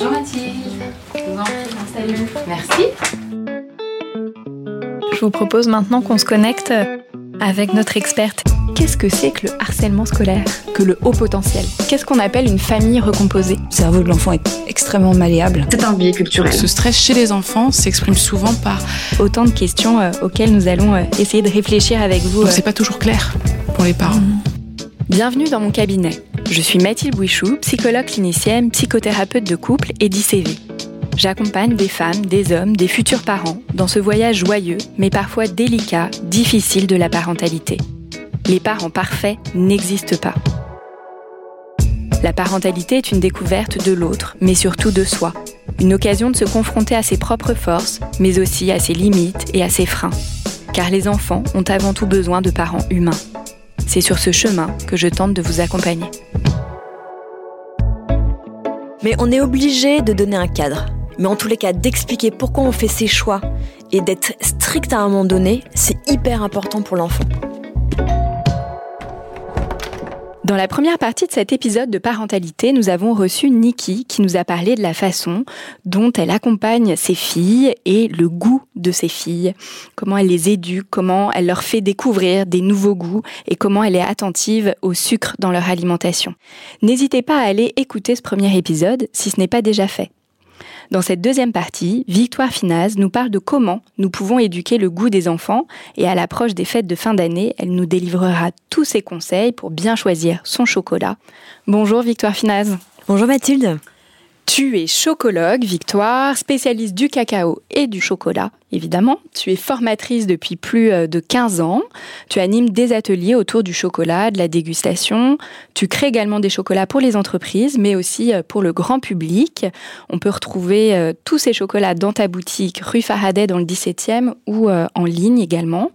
Bonjour Mathilde, je vous en installez-vous. Merci. Je vous propose maintenant qu'on se connecte avec notre experte. Qu'est-ce que c'est que le harcèlement scolaire? Que le haut potentiel? Qu'est-ce qu'on appelle une famille recomposée? Le cerveau de l'enfant est extrêmement malléable. C'est un biais culturel. Ce stress chez les enfants s'exprime souvent par... Autant de questions euh, auxquelles nous allons euh, essayer de réfléchir avec vous. C'est pas toujours clair pour les parents. Bienvenue dans mon cabinet. Je suis Mathilde Bouichou, psychologue clinicienne, psychothérapeute de couple et d'ICV. J'accompagne des femmes, des hommes, des futurs parents dans ce voyage joyeux, mais parfois délicat, difficile de la parentalité. Les parents parfaits n'existent pas. La parentalité est une découverte de l'autre, mais surtout de soi. Une occasion de se confronter à ses propres forces, mais aussi à ses limites et à ses freins. Car les enfants ont avant tout besoin de parents humains. C'est sur ce chemin que je tente de vous accompagner. Mais on est obligé de donner un cadre. Mais en tous les cas, d'expliquer pourquoi on fait ses choix et d'être strict à un moment donné, c'est hyper important pour l'enfant. Dans la première partie de cet épisode de parentalité, nous avons reçu Nikki qui nous a parlé de la façon dont elle accompagne ses filles et le goût de ses filles, comment elle les éduque, comment elle leur fait découvrir des nouveaux goûts et comment elle est attentive au sucre dans leur alimentation. N'hésitez pas à aller écouter ce premier épisode si ce n'est pas déjà fait. Dans cette deuxième partie, Victoire Finaz nous parle de comment nous pouvons éduquer le goût des enfants et à l'approche des fêtes de fin d'année, elle nous délivrera tous ses conseils pour bien choisir son chocolat. Bonjour Victoire Finaz. Bonjour Mathilde. Tu es chocologue, Victoire, spécialiste du cacao et du chocolat, évidemment. Tu es formatrice depuis plus euh, de 15 ans. Tu animes des ateliers autour du chocolat, de la dégustation. Tu crées également des chocolats pour les entreprises, mais aussi euh, pour le grand public. On peut retrouver euh, tous ces chocolats dans ta boutique rue Faraday dans le 17e ou en ligne également.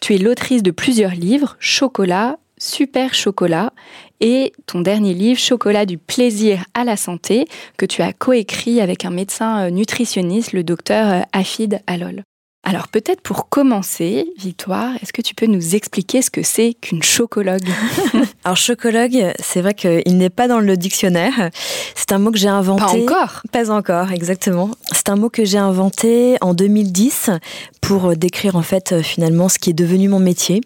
Tu es l'autrice de plusieurs livres, Chocolat, Super Chocolat et ton dernier livre, Chocolat du plaisir à la santé, que tu as coécrit avec un médecin euh, nutritionniste, le docteur euh, Afid Alol. Alors peut-être pour commencer, Victoire, est-ce que tu peux nous expliquer ce que c'est qu'une chocologue? Alors chocologue, c'est vrai qu'il n'est pas dans le dictionnaire. C'est un mot que j'ai inventé. Pas encore Pas encore, exactement. C'est un mot que j'ai inventé en 2010 pour décrire en fait finalement ce qui est devenu mon métier.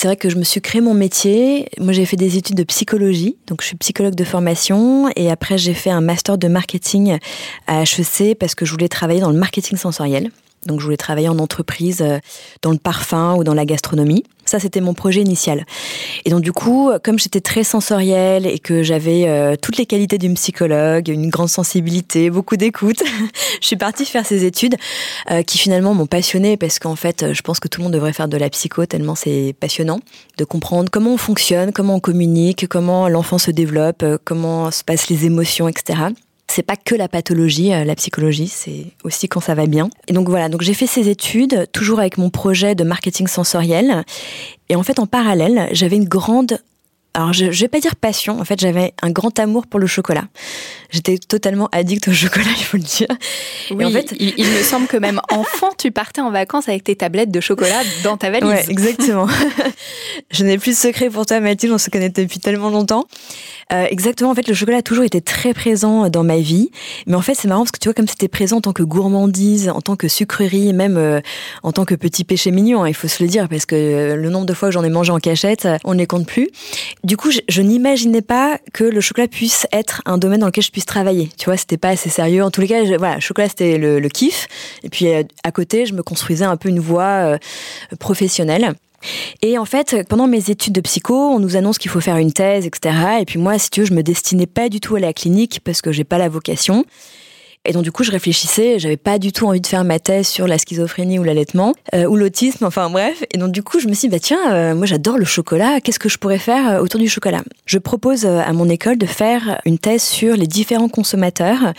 C'est vrai que je me suis créé mon métier. Moi, j'ai fait des études de psychologie, donc je suis psychologue de formation. Et après, j'ai fait un master de marketing à HEC parce que je voulais travailler dans le marketing sensoriel. Donc je voulais travailler en entreprise, euh, dans le parfum ou dans la gastronomie. Ça, c'était mon projet initial. Et donc du coup, comme j'étais très sensorielle et que j'avais euh, toutes les qualités d'une psychologue, une grande sensibilité, beaucoup d'écoute, je suis partie faire ces études euh, qui finalement m'ont passionnée parce qu'en fait, je pense que tout le monde devrait faire de la psycho tellement c'est passionnant de comprendre comment on fonctionne, comment on communique, comment l'enfant se développe, comment se passent les émotions, etc c'est pas que la pathologie, euh, la psychologie, c'est aussi quand ça va bien. Et donc voilà, donc j'ai fait ces études toujours avec mon projet de marketing sensoriel. Et en fait, en parallèle, j'avais une grande alors je, je vais pas dire passion, en fait j'avais un grand amour pour le chocolat. J'étais totalement addict au chocolat, il faut le dire. Oui, en fait, il, me semble que même enfant, tu partais en vacances avec tes tablettes de chocolat dans ta valise. Ouais, exactement. je n'ai plus de secret pour toi Mathilde, on se connaît depuis tellement longtemps. Euh, exactement, en fait, le chocolat a toujours été très présent dans ma vie. Mais en fait, c'est marrant parce que tu vois, comme c'était présent en tant que gourmandise, en tant que sucrerie, même euh, en tant que petit péché mignon, hein, il faut se le dire, parce que euh, le nombre de fois que j'en ai mangé en cachette, on ne les compte plus. Du coup, je, n'imaginais pas que le chocolat puisse être un domaine dans lequel je puisse travailler. Tu vois, c'était pas assez sérieux. En tous les cas, je, chocolat, c'était le, kiff. Et puis, à côté, je me construisais un peu une voie professionnelle. Et en fait, pendant mes études de psycho, on nous annonce qu'il faut faire une thèse, etc. Et puis moi, si tu veux, je me destinais pas du tout à la clinique parce que j'ai pas la vocation. Et donc du coup, je réfléchissais, j'avais pas du tout envie de faire ma thèse sur la schizophrénie ou l'allaitement euh, ou l'autisme, enfin bref. Et donc du coup, je me suis dit bah tiens, euh, moi j'adore le chocolat, qu'est-ce que je pourrais faire euh, autour du chocolat? Je propose à mon école de faire une thèse sur les différents consommateurs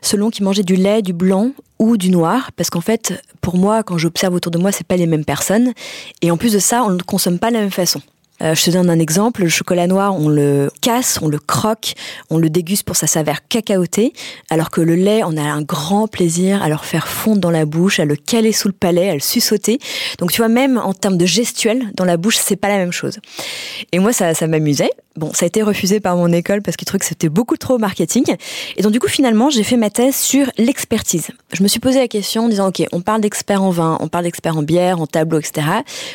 selon qu'ils mangeaient du lait, du blanc ou du noir. Parce qu'en fait pour moi quand j'observe autour de moi c'est pas les mêmes personnes. Et en plus de ça on ne consomme pas de la même façon euh, je te donne un exemple, le chocolat noir, on le casse, on le croque, on le déguste pour sa saveur cacaotée, alors que le lait, on a un grand plaisir à le faire fondre dans la bouche, à le caler sous le palais, à le sussauter. Donc tu vois, même en termes de gestuel, dans la bouche, c'est pas la même chose. Et moi, ça, ça m'amusait. Bon, ça a été refusé par mon école parce qu'ils trouvaient que c'était beaucoup trop marketing. Et donc du coup, finalement, j'ai fait ma thèse sur l'expertise. Je me suis posé la question en disant, ok, on parle d'experts en vin, on parle d'experts en bière, en tableau, etc.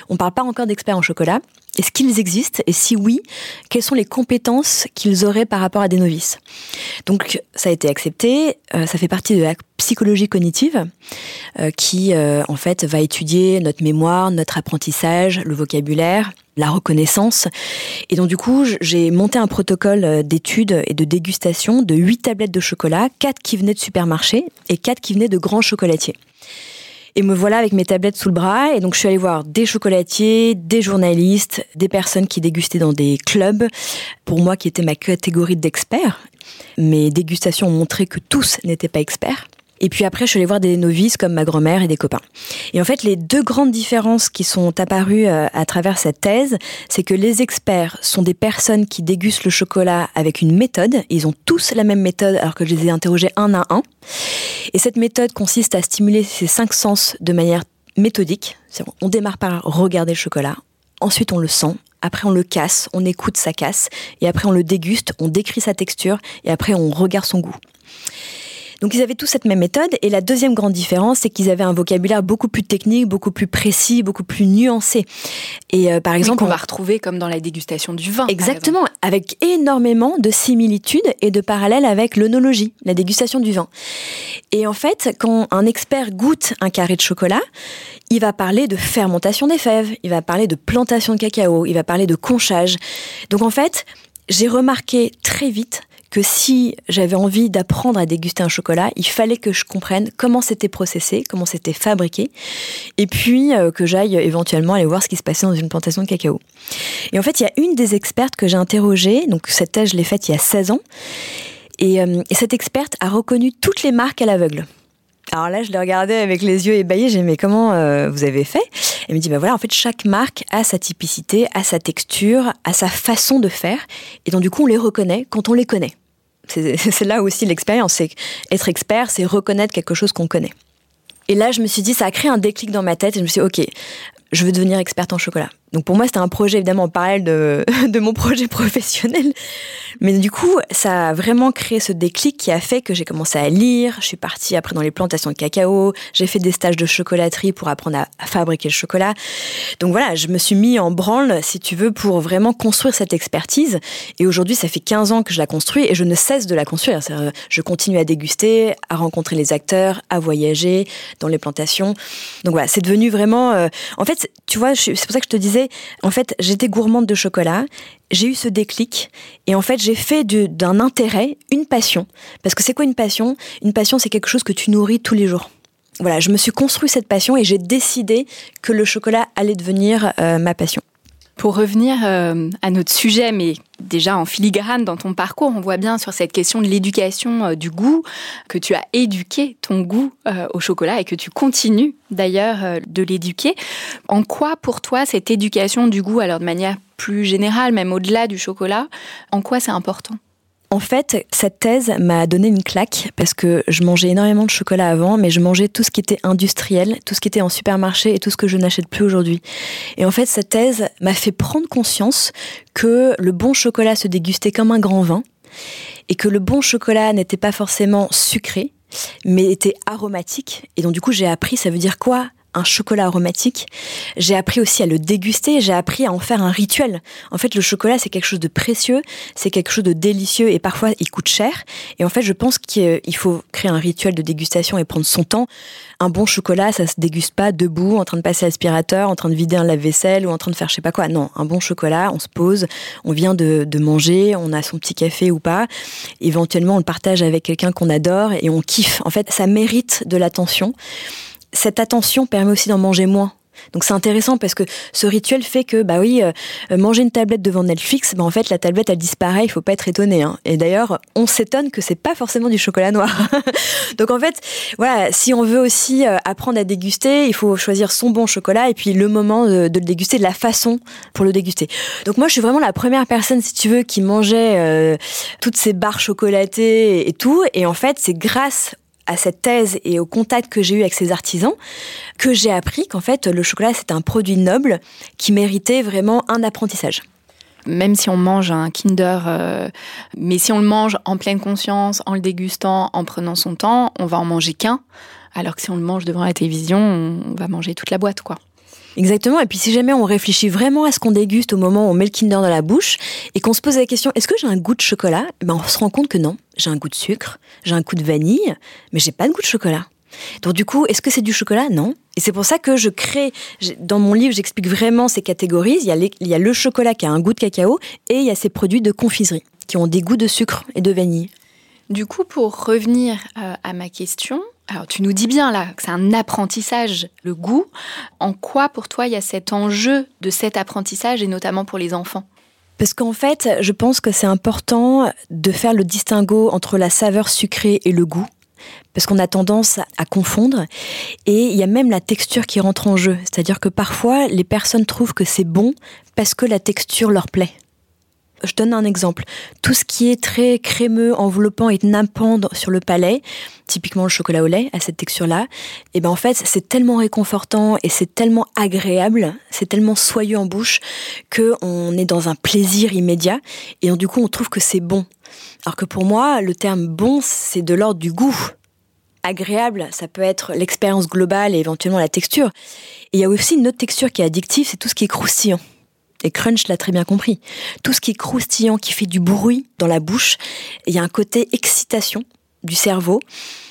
On parle pas encore d'experts en chocolat. Est-ce qu'ils existent Et si oui, quelles sont les compétences qu'ils auraient par rapport à des novices? Donc ça a été accepté, euh, ça fait partie de la psychologie cognitive euh, qui euh, en fait va étudier notre mémoire, notre apprentissage, le vocabulaire, la reconnaissance. Et donc du coup, j'ai monté un protocole d'études et de dégustation de 8 tablettes de chocolat, 4 qui venaient de supermarché et 4 qui venaient de grands chocolatiers. Et me voilà avec mes tablettes sous le bras. Et donc, je suis allée voir des chocolatiers, des journalistes, des personnes qui dégustaient dans des clubs. Pour moi, qui était ma catégorie d'experts. Mes dégustations ont montré que tous n'étaient pas experts. Et puis après, je suis allée voir des novices comme ma grand-mère et des copains. Et en fait, les deux grandes différences qui sont apparues euh, à travers cette thèse, c'est que les experts sont des personnes qui dégustent le chocolat avec une méthode. Ils ont tous la même méthode alors que je les ai interrogés un à un. Et cette méthode consiste à stimuler ces cinq sens de manière méthodique. On démarre par regarder le chocolat. Ensuite, on le sent. Après, on le casse, on écoute sa casse. Et après, on le déguste, on décrit sa texture. Et après, on regarde son goût. Donc ils avaient tous cette même méthode. Et la deuxième grande différence, c'est qu'ils avaient un vocabulaire beaucoup plus technique, beaucoup plus précis, beaucoup plus nuancé. Et euh, par exemple, on va retrouver comme dans la dégustation du vin. Exactement, avec énormément de similitudes et de parallèles avec l'onologie, la dégustation du vin. Et en fait, quand un expert goûte un carré de chocolat, il va parler de fermentation des fèves, il va parler de plantation de cacao, il va parler de conchage. Donc en fait, j'ai remarqué très vite que si j'avais envie d'apprendre à déguster un chocolat, il fallait que je comprenne comment c'était processé, comment c'était fabriqué, et puis euh, que j'aille éventuellement aller voir ce qui se passait dans une plantation de cacao. Et en fait, il y a une des expertes que j'ai interrogée, donc cette thèse, je l'ai faite il y a 16 ans, euh, et cette experte a reconnu toutes les marques à l'aveugle. Alors là, je l'ai regardé avec les yeux ébahis. J'ai dit, mais comment euh, vous avez fait? Elle me dit, bah voilà, en fait, chaque marque a sa typicité, a sa texture, a sa façon de faire. Et donc, du coup, on les reconnaît quand on les connaît. C'est là aussi l'expérience. C'est être expert, c'est reconnaître quelque chose qu'on connaît. Et là, je me suis dit, ça a créé un déclic dans ma tête. Et je me suis dit, OK, je veux devenir experte en chocolat. Donc pour moi, c'était un projet évidemment en parallèle de, mon projet professionnel. Mais du coup, ça a vraiment créé ce déclic qui a fait que j'ai commencé à lire. Je suis partie après dans les plantations de cacao. J'ai fait des stages de chocolaterie pour apprendre à, fabriquer le chocolat. Donc voilà, je me suis mis en branle, si tu veux, pour vraiment construire cette expertise. Et aujourd'hui, ça fait 15 ans que je la construis et je ne cesse de la construire. Je continue à déguster, à rencontrer les acteurs, à voyager dans les plantations. Donc voilà, c'est devenu vraiment... Euh, en fait, tu vois, c'est pour ça que je te disais en fait, j'étais gourmande de chocolat, j'ai eu ce déclic, et en fait, j'ai fait d'un intérêt une passion. Parce que c'est quoi une passion? Une passion, c'est quelque chose que tu nourris tous les jours. Voilà, je me suis construit cette passion et j'ai décidé que le chocolat allait devenir euh, ma passion. Pour revenir euh, à notre sujet, mais déjà en filigrane dans ton parcours, on voit bien sur cette question de l'éducation euh, du goût que tu as éduqué ton goût euh, au chocolat et que tu continues d'ailleurs de l'éduquer. En quoi pour toi cette éducation du goût, alors de manière plus générale, même au-delà du chocolat, en quoi c'est important? En fait, cette thèse m'a donné une claque parce que je mangeais énormément de chocolat avant, mais je mangeais tout ce qui était industriel, tout ce qui était en supermarché et tout ce que je n'achète plus aujourd'hui. Et en fait, cette thèse m'a fait prendre conscience que le bon chocolat se dégustait comme un grand vin et que le bon chocolat n'était pas forcément sucré, mais était aromatique. Et donc du coup, j'ai appris, ça veut dire quoi? Un chocolat aromatique. J'ai appris aussi à le déguster, j'ai appris à en faire un rituel. En fait, le chocolat, c'est quelque chose de précieux, c'est quelque chose de délicieux et parfois il coûte cher. Et en fait, je pense qu'il faut créer un rituel de dégustation et prendre son temps. Un bon chocolat, ça se déguste pas debout, en train de passer l'aspirateur, en train de vider un lave-vaisselle ou en train de faire je sais pas quoi. Non, un bon chocolat, on se pose, on vient de, de manger, on a son petit café ou pas. Éventuellement, on le partage avec quelqu'un qu'on adore et on kiffe. En fait, ça mérite de l'attention cette attention permet aussi d'en manger moins. Donc c'est intéressant parce que ce rituel fait que bah oui euh, euh, manger une tablette devant Netflix, bah en fait la tablette elle disparaît, il faut pas être étonné. Hein. Et d'ailleurs on s'étonne que c'est pas forcément du chocolat noir. Donc en fait voilà si on veut aussi euh, apprendre à déguster, il faut choisir son bon chocolat et puis le moment de, de le déguster, la façon pour le déguster. Donc moi je suis vraiment la première personne si tu veux qui mangeait toutes ces barres chocolatées et tout. Et en fait c'est grâce à cette thèse et au contact que j'ai eu avec ces artisans que j'ai appris qu'en fait le chocolat c'est un produit noble qui méritait vraiment un apprentissage même si on mange un Kinder, euh, mais si on le mange en pleine conscience, en le dégustant, en prenant son temps, on va en manger qu'un. Alors que si on le mange devant la télévision, on va manger toute la boîte, quoi. Exactement. Et puis si jamais on réfléchit vraiment à ce qu'on déguste au moment où on met le Kinder dans la bouche et qu'on se pose la question est-ce que j'ai un goût de chocolat? Ben, On se rend compte que non. J'ai un goût de sucre, j'ai un goût de vanille, mais j'ai pas de goût de chocolat. Donc du coup, est-ce que c'est du chocolat? Non. Et c'est pour ça que je crée, dans mon livre, j'explique vraiment ces catégories. Il y, a il y a le chocolat qui a un goût de cacao et il y a ces produits de confiserie qui ont des goûts de sucre et de vanille. Du coup, pour revenir euh, à ma question, alors tu nous dis bien là que c'est un apprentissage, le goût. En quoi pour toi il y a cet enjeu de cet apprentissage et notamment pour les enfants? Parce qu'en fait, je pense que c'est important de faire le distinguo entre la saveur sucrée et le goût parce qu'on a tendance à confondre. Et il y a même la texture qui rentre en jeu. C'est-à-dire que parfois, les personnes trouvent que c'est bon parce que la texture leur plaît. Je donne un exemple. Tout ce qui est très crémeux, enveloppant et nappant sur le palais, typiquement le chocolat au lait, à cette texture-là, et eh ben en fait, c'est tellement réconfortant et c'est tellement agréable, c'est tellement soyeux en bouche que on est dans un plaisir immédiat et du coup, on trouve que c'est bon. Alors que pour moi, le terme bon, c'est de l'ordre du goût. Agréable, ça peut être l'expérience globale et éventuellement la texture. Et il y a aussi une autre texture qui est addictive, c'est tout ce qui est croustillant. Et Crunch l'a très bien compris. Tout ce qui est croustillant, qui fait du bruit dans la bouche, il y a un côté excitation du cerveau.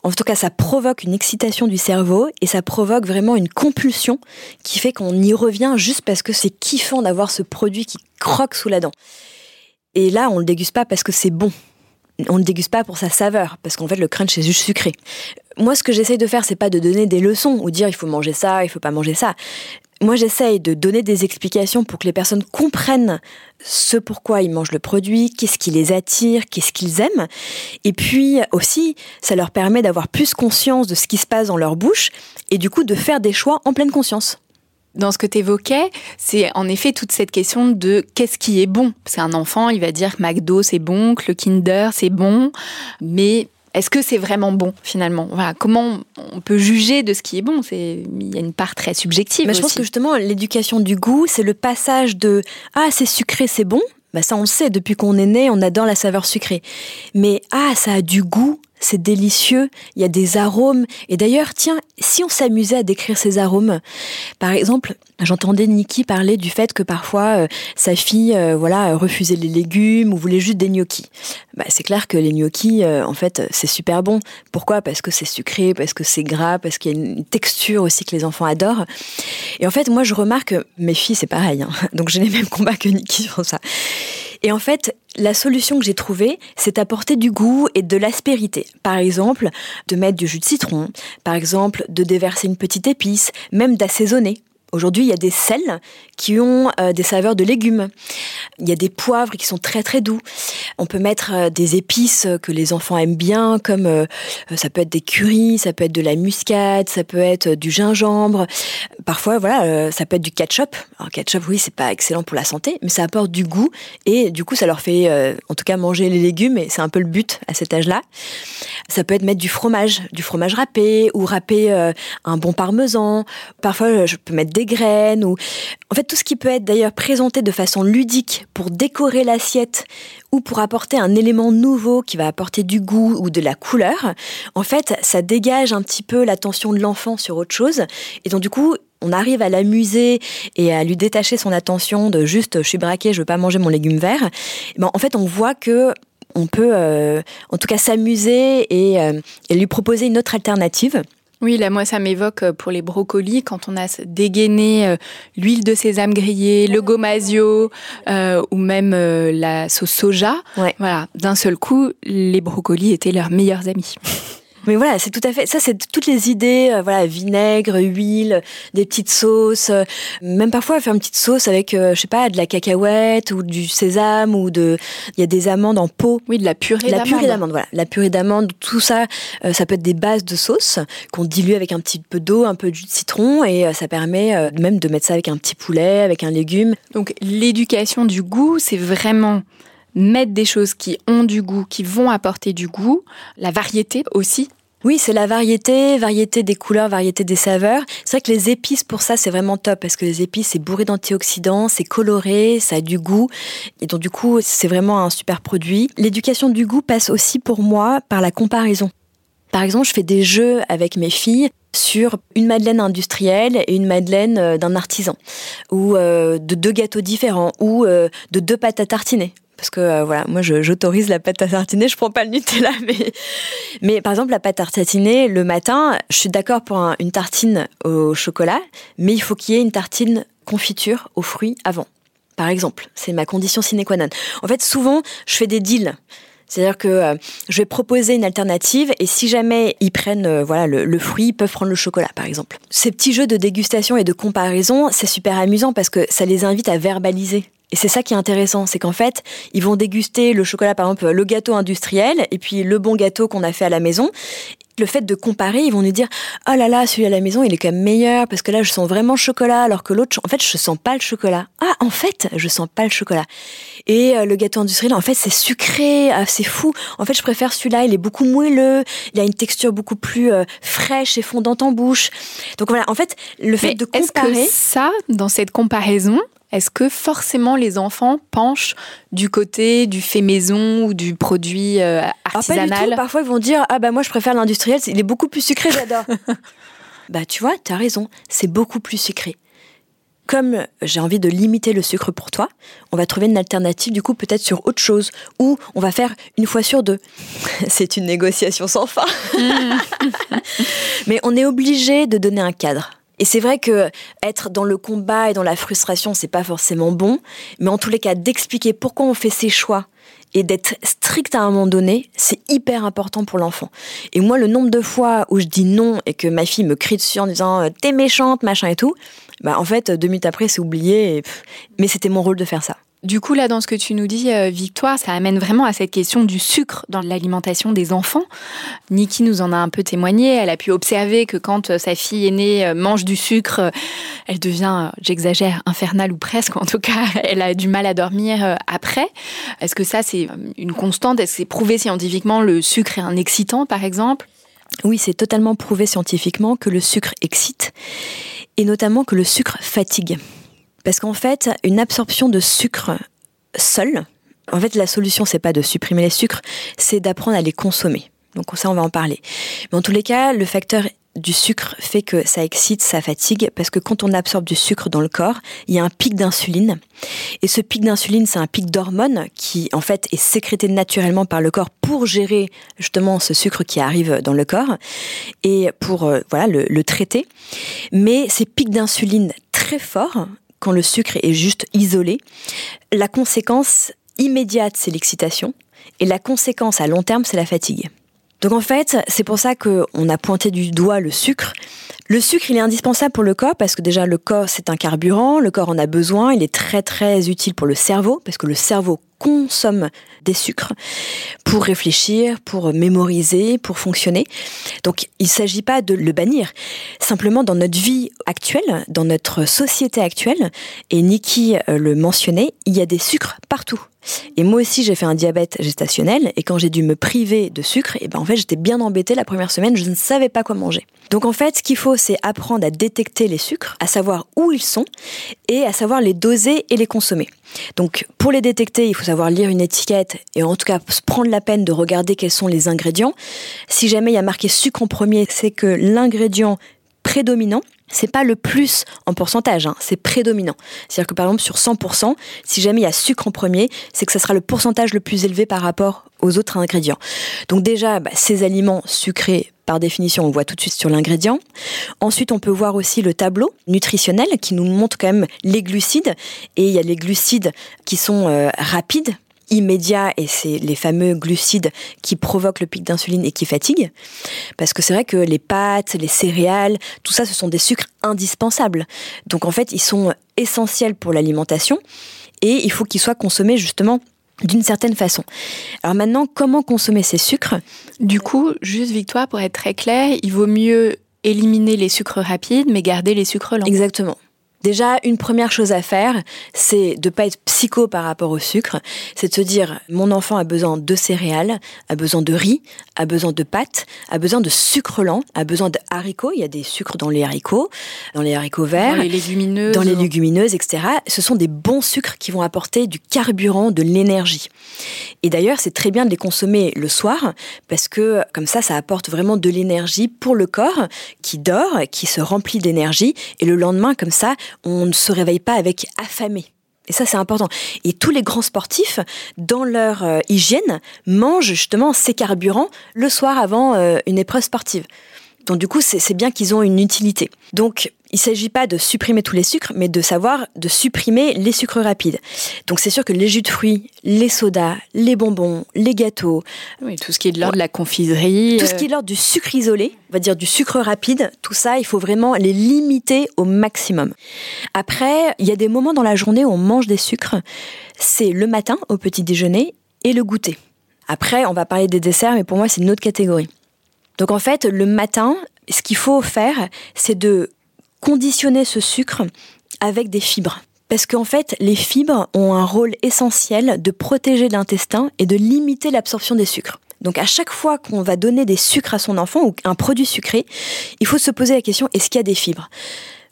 En tout cas, ça provoque une excitation du cerveau et ça provoque vraiment une compulsion qui fait qu'on y revient juste parce que c'est kiffant d'avoir ce produit qui croque sous la dent. Et là, on le déguste pas parce que c'est bon. On le déguste pas pour sa saveur, parce qu'en fait le crunch est juste sucré. Moi, ce que j'essaye de faire, c'est pas de donner des leçons ou dire il faut manger ça, il faut pas manger ça moi, j'essaye de donner des explications pour que les personnes comprennent ce pourquoi ils mangent le produit, qu'est-ce qui les attire, qu'est-ce qu'ils aiment. Et puis aussi, ça leur permet d'avoir plus conscience de ce qui se passe dans leur bouche et du coup de faire des choix en pleine conscience. Dans ce que tu évoquais, c'est en effet toute cette question de qu'est-ce qui est bon. C'est un enfant, il va dire que McDo c'est bon, que le Kinder c'est bon, mais est-ce que c'est vraiment bon finalement? Voilà, Comment on peut juger de ce qui est bon? C'est il y a une part très subjective. Mais je pense que justement l'éducation du goût, c'est le passage de ah c'est sucré, c'est bon. Bah ça on le sait depuis qu'on est né, on adore la saveur sucrée. Mais ah ça a du goût, c'est délicieux, il y a des arômes. Et d'ailleurs, tiens, si on s'amusait à décrire ces arômes, par exemple, j'entendais Nikki parler du fait que parfois euh, sa fille, euh, voilà, refusait les légumes ou voulait juste des gnocchis. Bah, c'est clair que les gnocchis, euh, en fait, c'est super bon. Pourquoi? Parce que c'est sucré, parce que c'est gras, parce qu'il y a une texture aussi que les enfants adorent. Et en fait, moi, je remarque, mes filles, c'est pareil. Hein. donc, j'ai les mêmes combats que Nikki sur ça. Et en fait, la solution que j'ai trouvée, c'est apporter du goût et de l'aspérité. Par exemple, de mettre du jus de citron, par exemple, de déverser une petite épice, même d'assaisonner. Aujourd'hui, il y a des sels qui ont euh, des saveurs de légumes. Il y a des poivres qui sont très très doux. On peut mettre euh, des épices que les enfants aiment bien, comme euh, ça peut être des currys, ça peut être de la muscade, ça peut être du gingembre. Parfois, voilà, ça peut être du ketchup. Alors ketchup, oui, c'est pas excellent pour la santé, mais ça apporte du goût et du coup, ça leur fait, en tout cas, manger les légumes. Et c'est un peu le but à cet âge-là. Ça peut être mettre du fromage, du fromage râpé ou râper un bon parmesan. Parfois, je peux mettre des graines ou en fait tout ce qui peut être d'ailleurs présenté de façon ludique pour décorer l'assiette ou pour apporter un élément nouveau qui va apporter du goût ou de la couleur, en fait, ça dégage un petit peu l'attention de l'enfant sur autre chose et donc du coup, on arrive à l'amuser et à lui détacher son attention de juste je suis braqué, je veux pas manger mon légume vert. Ben, en fait, on voit que on peut euh, en tout cas s'amuser euh, et lui proposer une autre alternative. Oui, là, moi, ça m'évoque euh, pour les brocolis, quand on a dégainé euh, l'huile de sésame grillée, le gomasio euh, ou même euh, la sauce soja. Ouais. Voilà, d'un seul coup, les brocolis étaient leurs meilleurs amis. Mais voilà, c'est tout à fait ça. C'est toutes les idées, euh, voilà, vinaigre, huile, des petites sauces. euh, même parfois faire une petite sauce avec, euh, je sais pas, de la cacahuète ou du sésame ou de. Il y a des amandes en pot. Oui, de la purée La d'amande. purée d'amande, voilà. La purée d'amande, tout ça, euh, ça peut être des bases de sauce qu'on dilue avec un petit peu d'eau, un peu de citron, et ça permet même de mettre ça avec un petit poulet, avec un légume. Donc l'éducation du goût, c'est vraiment mettre des choses qui ont du goût, qui vont apporter du goût, la variété aussi. Oui, c'est la variété, variété des couleurs, variété des saveurs. C'est vrai que les épices, pour ça, c'est vraiment top parce que les épices, c'est bourré d'antioxydants, c'est coloré, ça a du goût. Et donc, du coup, c'est vraiment un super produit. L'éducation du goût passe aussi pour moi par la comparaison. Par exemple, je fais des jeux avec mes filles sur une madeleine industrielle et une madeleine euh, d'un artisan, ou euh, de deux gâteaux différents, ou euh, de deux pâtes à tartiner. Parce que euh, voilà, moi j'autorise la pâte à tartiner, je prends pas le Nutella, mais mais par exemple la pâte à tartiner le matin, je suis d'accord pour un- une tartine au chocolat, mais il faut qu'il y ait une tartine confiture aux fruits avant. Par exemple, c'est ma condition sine qua non. En fait, souvent, je fais des deals. C'est-à-dire que euh, je vais proposer une alternative et si jamais ils prennent euh, voilà le, le fruit, ils peuvent prendre le chocolat par exemple. Ces petits jeux de dégustation et de comparaison, c'est super amusant parce que ça les invite à verbaliser. Et c'est ça qui est intéressant, c'est qu'en fait, ils vont déguster le chocolat, par exemple, le gâteau industriel et puis le bon gâteau qu'on a fait à la maison. Le fait de comparer, ils vont nous dire Oh là là, celui à la maison, il est quand même meilleur parce que là, je sens vraiment le chocolat, alors que l'autre, en fait, je sens pas le chocolat. Ah, en fait, je sens pas le chocolat. Et euh, le gâteau industriel, en fait, c'est sucré, ah, c'est fou. En fait, je préfère celui-là, il est beaucoup moelleux, il a une texture beaucoup plus euh, fraîche et fondante en bouche. Donc voilà, en fait, le fait Mais de est-ce comparer. que ça, dans cette comparaison, est-ce que forcément les enfants penchent du côté du fait maison ou du produit euh, Ah, pas du tout. artisanal? Parfois, ils vont dire Ah, bah, moi, je préfère l'industriel, il est beaucoup plus sucré, j'adore. bah, tu vois, t'as raison, c'est beaucoup plus sucré. Comme j'ai envie de limiter le sucre pour toi, on va trouver une alternative, du coup, peut-être sur autre chose, ou on va faire une fois sur deux. c'est une négociation sans fin. Mais on est obligé de donner un cadre. Et c'est vrai que être dans le combat et dans la frustration, c'est pas forcément bon. Mais en tous les cas, d'expliquer pourquoi on fait ses choix et d'être strict à un moment donné, c'est hyper important pour l'enfant. Et moi, le nombre de fois où je dis non et que ma fille me crie dessus en disant euh, t'es méchante, machin et tout, bah en fait, deux minutes après, c'est oublié. mais c'était mon rôle de faire ça. Du coup, là, dans ce que tu nous dis, euh, Victoire, ça amène vraiment à cette question du sucre dans l'alimentation des enfants. Niki nous en a un peu témoigné. Elle a pu observer que quand euh, sa fille aînée euh, mange du sucre, elle devient, j'exagère, infernale ou presque. En tout cas, elle a du mal à dormir après. Est-ce que ça, c'est une constante? Est-ce que c'est prouvé scientifiquement le sucre est un excitant, par exemple? Oui, c'est totalement prouvé scientifiquement que le sucre excite et notamment que le sucre fatigue. Parce qu'en fait, une absorption de sucre seule, en fait, la solution, c'est pas de supprimer les sucres, c'est d'apprendre à les consommer. Donc ça, on va en parler. Mais en tous les cas, le facteur du sucre fait que ça excite, ça fatigue, parce que quand on absorbe du sucre dans le corps, il y a un pic d'insuline. Et ce pic d'insuline, c'est un pic d'hormones qui, en fait, est sécrété naturellement par le corps pour gérer justement ce sucre qui arrive dans le corps et pour euh, voilà le traiter. Mais ces pics d'insuline très forts, quand le sucre est juste isolé, la conséquence immédiate, c'est l'excitation. Et la conséquence à long terme, c'est la fatigue. Donc en fait, c'est pour ça qu'on a pointé du doigt le sucre. Le sucre, il est indispensable pour le corps parce que déjà le corps, c'est un carburant, le corps en a besoin, il est très très utile pour le cerveau parce que le cerveau consomme des sucres pour réfléchir, pour mémoriser, pour fonctionner. Donc il ne s'agit pas de le bannir. Simplement dans notre vie actuelle, dans notre société actuelle, et Niki euh, le mentionnait, il y a des sucres partout. Et moi aussi, j'ai fait un diabète gestationnel et quand j'ai dû me priver de sucre, et eh ben en fait, j'étais bien embêtée la première semaine, je ne savais pas quoi manger. Donc en fait, ce qu'il faut, c'est apprendre à détecter les sucres, à savoir où ils sont et à savoir les doser et les consommer. Donc pour les détecter, il faut savoir lire une étiquette et en tout cas prendre la peine de regarder quels sont les ingrédients. Si jamais il y a marqué sucre en premier, c'est que l'ingrédient prédominant c'est pas le plus en pourcentage, hein, c'est prédominant. C'est-à-dire que par exemple sur 100%, si jamais il y a sucre en premier, c'est que ce sera le pourcentage le plus élevé par rapport aux autres ingrédients. Donc déjà, bah, ces aliments sucrés, par définition, on voit tout de suite sur l'ingrédient. Ensuite, on peut voir aussi le tableau nutritionnel qui nous montre quand même les glucides. Et il y a les glucides qui sont euh, rapides, immédiat et c'est les fameux glucides qui provoquent le pic d'insuline et qui fatiguent. Parce que c'est vrai que les pâtes, les céréales, tout ça, ce sont des sucres indispensables. Donc en fait, ils sont essentiels pour l'alimentation et il faut qu'ils soient consommés justement d'une certaine façon. Alors maintenant, comment consommer ces sucres? Du coup, juste Victoire, pour être très clair, il vaut mieux éliminer les sucres rapides mais garder les sucres lents. Exactement. Déjà, une première chose à faire, c'est de pas être psycho par rapport au sucre. C'est de se dire, mon enfant a besoin de céréales, a besoin de riz, a besoin de pâtes, a besoin de sucre lent, a besoin de haricots. Il y a des sucres dans les haricots, dans les haricots verts, dans les légumineuses, dans les légumineuses, etc. Ce sont des bons sucres qui vont apporter du carburant, de l'énergie. Et d'ailleurs, c'est très bien de les consommer le soir parce que comme ça, ça apporte vraiment de l'énergie pour le corps qui dort, qui se remplit d'énergie. Et le lendemain, comme ça, on ne se réveille pas avec affamé. Et ça, c'est important. Et tous les grands sportifs, dans leur euh, hygiène, mangent justement ces carburants le soir avant euh, une épreuve sportive. Donc du coup, c'est bien qu'ils ont une utilité. Donc il ne s'agit pas de supprimer tous les sucres, mais de savoir de supprimer les sucres rapides. Donc c'est sûr que les jus de fruits, les sodas, les bonbons, les gâteaux, oui, tout ce qui est de l'ordre de la confiserie, tout ce qui est de l'ordre du sucre isolé, on va dire du sucre rapide, tout ça, il faut vraiment les limiter au maximum. Après, il y a des moments dans la journée où on mange des sucres. C'est le matin au petit déjeuner et le goûter. Après, on va parler des desserts, mais pour moi, c'est une autre catégorie. Donc en fait, le matin, ce qu'il faut faire, c'est de conditionner ce sucre avec des fibres. Parce qu'en fait, les fibres ont un rôle essentiel de protéger l'intestin et de limiter l'absorption des sucres. Donc à chaque fois qu'on va donner des sucres à son enfant ou un produit sucré, il faut se poser la question est-ce qu'il y a des fibres?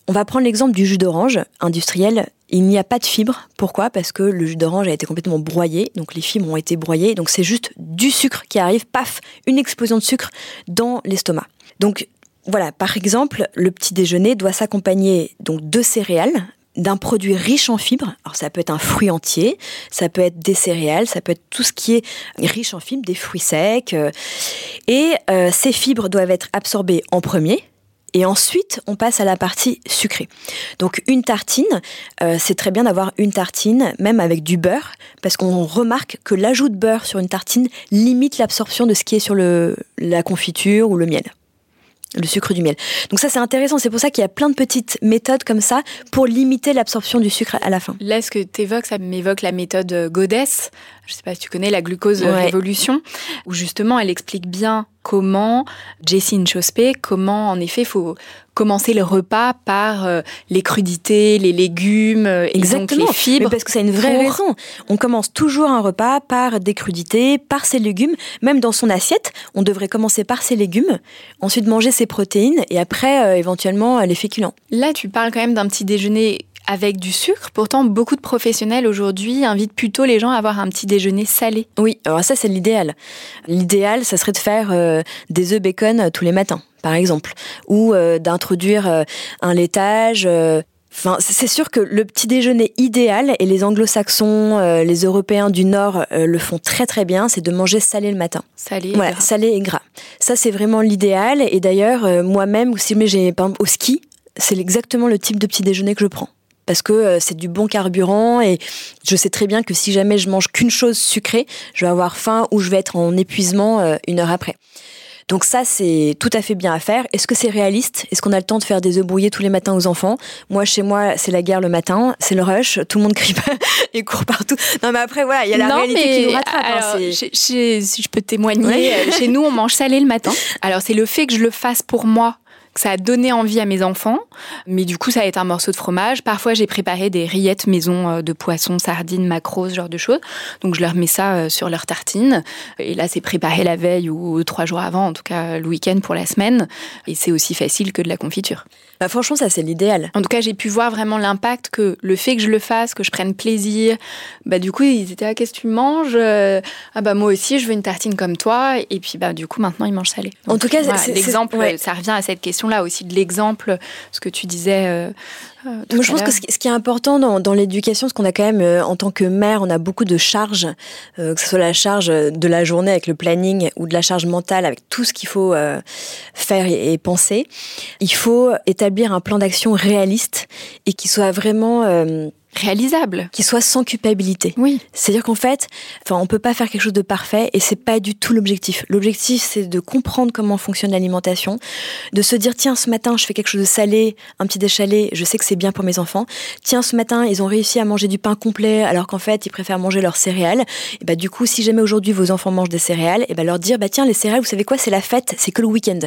On va prendre l'exemple du jus d'orange industriel. Il n'y a pas de fibres. Pourquoi? Parce que le jus d'orange a été complètement broyé, donc les fibres ont été broyées, donc c'est juste du sucre qui arrive, paf, une explosion de sucre dans l'estomac. Donc voilà, par exemple, le petit déjeuner doit s'accompagner donc de céréales, d'un produit riche en fibres. Alors ça peut être un fruit entier, ça peut être des céréales, ça peut être tout ce qui est riche en fibres, des fruits secs. Euh, et euh, ces fibres doivent être absorbées en premier. Et ensuite, on passe à la partie sucrée. Donc une tartine, euh, c'est très bien d'avoir une tartine, même avec du beurre, parce qu'on remarque que l'ajout de beurre sur une tartine limite l'absorption de ce qui est sur la confiture ou le miel le sucre du miel. Donc ça c'est intéressant, c'est pour ça qu'il y a plein de petites méthodes comme ça pour limiter l'absorption du sucre à la fin. Là ce que tu évoques, ça m'évoque la méthode Godès, je ne sais pas si tu connais la glucose révolution, où justement elle explique bien comment, Jessie Chospé, comment en effet il faut commencer le repas par euh, les crudités, les légumes euh, et donc les fibres. parce que c'est une vraie raison. On commence toujours un repas par des crudités, par ses légumes. Même dans son assiette, on devrait commencer par ses légumes, ensuite manger ses protéines et après euh, éventuellement les féculents. Là, tu parles quand même d'un petit déjeuner avec du sucre. Pourtant, beaucoup de professionnels aujourd'hui invitent plutôt les gens à avoir un petit déjeuner salé. Oui, alors ça c'est l'idéal. L'idéal, ça serait de faire euh, des œufs bacon euh, tous les matins, par exemple, ou euh, d'introduire un laitage. Enfin, c'est sûr que le petit déjeuner idéal, et les anglo-saxons, les européens du Nord le font très très bien, c'est de manger salé le matin. Salé et gras. salé et gras. Ça, c'est vraiment l'idéal. Et d'ailleurs, moi-même, si j'ai au ski, c'est exactement le type de petit déjeuner que je prends parce que euh, c'est du bon carburant et je sais très bien que si jamais je mange qu'une chose sucrée, je vais avoir faim ou je vais être en épuisement euh, une heure après. Donc ça, c'est tout à fait bien à faire. Est-ce que c'est réaliste? Est-ce qu'on a le temps de faire des œufs brouillés tous les matins aux enfants? Moi, chez moi, c'est la guerre le matin, c'est le rush, tout le monde crie et court partout. Non, mais après, voilà, il y a la réalité qui nous rattrape. Hein, si je peux témoigner, euh, chez nous, on mange salé le matin. Alors, c'est le fait que je le fasse pour moi ça a donné envie à mes enfants. Mais du coup, ça a été un morceau de fromage. Parfois, j'ai préparé des rillettes maison euh, de poisson, sardines, macros, ce genre de choses. Donc, je leur mets ça euh, sur leur tartine. Et là, c'est préparé la veille ou trois jours avant, en tout cas le week-end pour la semaine. Et c'est aussi facile que de la confiture. Bah, franchement, ça, c'est l'idéal. En tout cas, j'ai pu voir vraiment l'impact que le fait que je le fasse, que je prenne plaisir, bah, du coup, ils étaient, ah, qu'est-ce que tu manges euh, Ah, bah, moi aussi, je veux une tartine comme toi. Et puis, bah, du coup, maintenant, ils mangent salé. en tout cas, l'exemple, ça revient à cette question-là aussi de l'exemple, ce que tu disais. Euh, euh, moi, je pense que ce qui est important dans, dans l'éducation, c'est qu'on a quand même, en tant que mère, on a beaucoup de charges, que ce soit la charge de la journée avec le planning ou de la charge mentale avec tout ce qu'il faut faire et, et, penser. Il faut établir un plan d'action réaliste et qui soit vraiment euh, réalisable, qui soit sans culpabilité. Oui. C'est-à-dire qu'en fait, enfin, on peut pas faire quelque chose de parfait et c'est pas du tout l'objectif. L'objectif, c'est de comprendre comment fonctionne l'alimentation, de se dire tiens, ce matin, je fais quelque chose de salé, un petit déchalé, je sais que c'est bien pour mes enfants. Tiens, ce matin, ils ont réussi à manger du pain complet alors qu'en fait, ils préfèrent manger leurs céréales. Et bah du coup, si jamais aujourd'hui vos enfants mangent des céréales, et bah leur dire bah tiens, les céréales, vous savez quoi, c'est la fête, c'est que le week-end.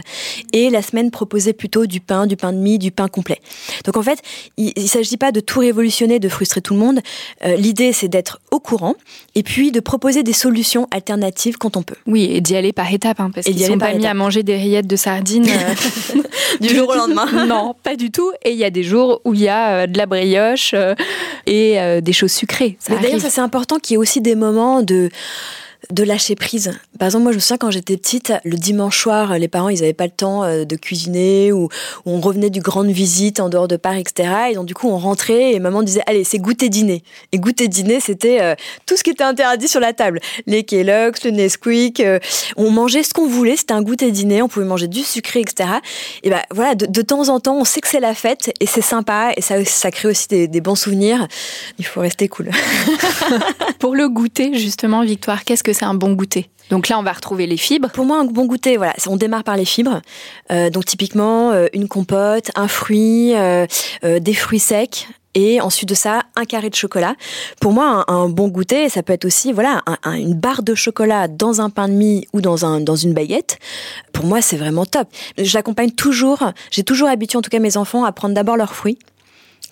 Et la semaine proposer plutôt du pain, du pain de mie, du pain complet. Donc en fait, il, il s'agit pas de tout révolutionner, de frustrer tout le monde. Euh, l'idée, c'est d'être au courant et puis de proposer des solutions alternatives quand on peut. Oui, et d'y aller par étapes, hein, parce qu'ils sont pas mis à manger des rillettes de sardines euh, du jour au lendemain. non, pas du tout. Et il y a des jours où il y a euh, de la brioche et des choses sucrées. D'ailleurs, ça c'est important qu'il y ait aussi des moments de de lâcher prise. Par exemple, moi, je me souviens quand j'étais petite, le dimanche soir, les parents, ils n'avaient pas le temps euh, de cuisiner ou, on revenait du grande visite en dehors de Paris, etc. Et donc, du coup, on rentrait et maman disait, allez, c'est goûter dîner. Et goûter dîner, c'était euh, tout ce qui était interdit sur la table. Les Kellogg's, le Nesquik. Euh, on mangeait ce qu'on voulait. C'était un goûter dîner. On pouvait manger du sucré, etc. Et ben voilà, de, temps en temps, on sait que c'est la fête et c'est sympa et ça, ça crée aussi des, des bons souvenirs. Il faut rester cool. Pour le goûter, justement, Victoire, qu'est-ce c'est un bon goûter donc là, on va retrouver les fibres. Pour moi, un bon goûter, voilà, on démarre par les fibres. Euh, donc typiquement, euh, une compote, un fruit, euh, des fruits secs. Et ensuite de ça, un carré de chocolat. Pour moi, un, bon goûter, ça peut être aussi voilà une barre de chocolat dans un pain de mie ou dans, un, dans une baguette. Pour moi, c'est vraiment top. J'accompagne toujours, j'ai toujours habitué en tout cas mes enfants à prendre d'abord leurs fruits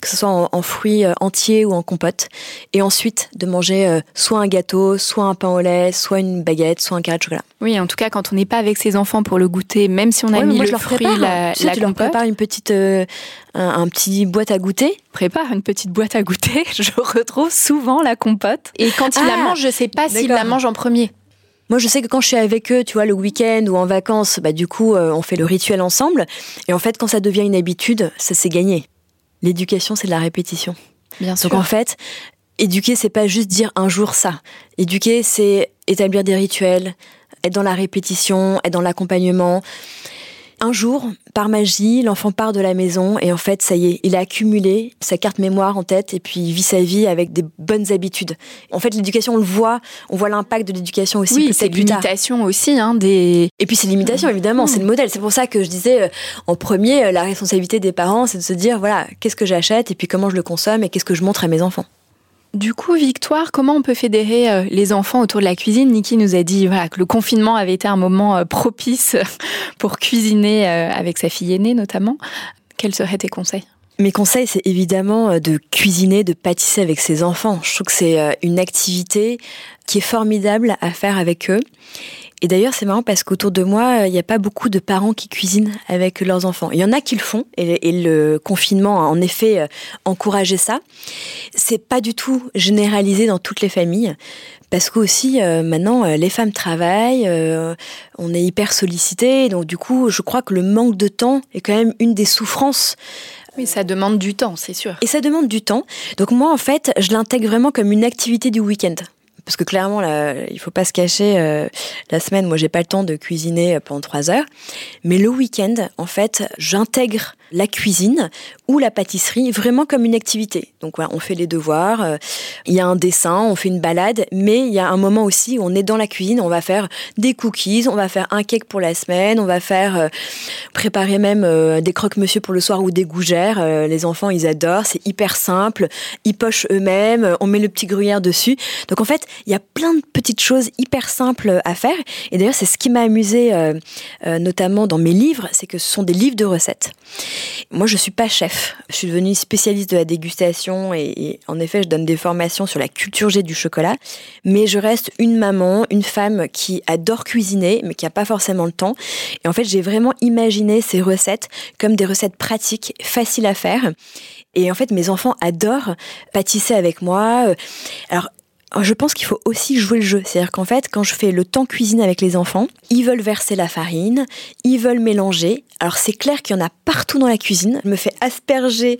que ce soit en, fruits euh, entiers ou en compote, et ensuite de manger euh, soit un gâteau, soit un pain au lait, soit une baguette, soit un carré de chocolat. Oui, en tout cas, quand on n'est pas avec ses enfants pour le goûter, même si on a mis le fruit, la, tu, tu leur prépares une petite, euh, un, petit boîte à goûter. Prépare une petite boîte à goûter. Je retrouve souvent la compote. Et quand il la ah, mange, je sais pas s'il la mange en premier. Moi, je sais que quand je suis avec eux, tu vois, le week-end ou en vacances, bah, du coup, on fait le rituel ensemble. Et en fait, quand ça devient une habitude, ça s'est gagné l'éducation, c'est de la répétition. Bien sûr. Donc en fait, éduquer, c'est pas juste dire un jour ça. Éduquer, c'est établir des rituels, être dans la répétition, être dans l'accompagnement. Un jour, par magie, l'enfant part de la maison et en fait, ça y est, il a accumulé sa carte mémoire en tête et puis il vit sa vie avec des bonnes habitudes. En fait, l'éducation, on le voit, on voit l'impact de l'éducation aussi. Oui, c'est l'imitation aussi, hein, des. Et puis c'est l'imitation évidemment, c'est le modèle. C'est pour ça que je disais euh, en premier, euh, la responsabilité des parents, c'est de se dire voilà, qu'est-ce que j'achète et puis comment je le consomme et qu'est-ce que je montre à mes enfants. Du coup, Victoire, comment on peut fédérer euh, les enfants autour de la cuisine? Niki nous a dit voilà, que le confinement avait été un moment euh, propice pour cuisiner euh, avec sa fille aînée notamment. Quels seraient tes conseils? Mes conseils, c'est évidemment de cuisiner, de pâtisser avec ses enfants. Je trouve que c'est une activité qui est formidable à faire avec eux. Et d'ailleurs, c'est marrant parce qu'autour de moi, il n'y a pas beaucoup de parents qui cuisinent avec leurs enfants. Il y en a qui le font, et, le confinement a en effet euh, encouragé ça. C'est pas du tout généralisé dans toutes les familles. Parce qu'aussi, euh, maintenant, euh, les femmes travaillent, on est hyper sollicité, donc du coup, je crois que le manque de temps est quand même une des souffrances oui, ça demande du temps, c'est sûr. Et ça demande du temps. Donc moi, en fait, je l'intègre vraiment comme une activité du week-end parce que clairement, là, il faut pas se cacher. Euh, la semaine, moi, j'ai pas le temps de cuisiner pendant trois heures, mais le week-end, en fait, j'intègre la cuisine ou la pâtisserie vraiment comme une activité. Donc voilà, on fait les devoirs, euh, il y a un dessin, on fait une balade, mais il y a un moment aussi où on est dans la cuisine, on va faire des cookies, on va faire un cake pour la semaine, on va faire euh, préparer même euh, des croque-monsieur pour le soir ou des gougères. les enfants, ils adorent, c'est hyper simple, ils pochent eux-mêmes, on met le petit gruyère dessus. Donc en fait, il y a plein de petites choses hyper simples à faire. Et d'ailleurs, c'est ce qui m'a amusé notamment dans mes livres, c'est que ce sont des livres de recettes. Moi, je suis pas chef. Je suis devenue spécialiste de la dégustation et, en effet, je donne des formations sur la culture G du chocolat. Mais je reste une maman, une femme qui adore cuisiner, mais qui a pas forcément le temps. Et en fait, j'ai vraiment imaginé ces recettes comme des recettes pratiques, faciles à faire. Et en fait, mes enfants adorent pâtisser avec moi. Alors, je pense qu'il faut aussi jouer le jeu. C'est-à-dire qu'en fait, quand je fais le temps cuisine avec les enfants, ils veulent verser la farine, ils veulent mélanger. Alors c'est clair qu'il y en a partout dans la cuisine. Je me fais asperger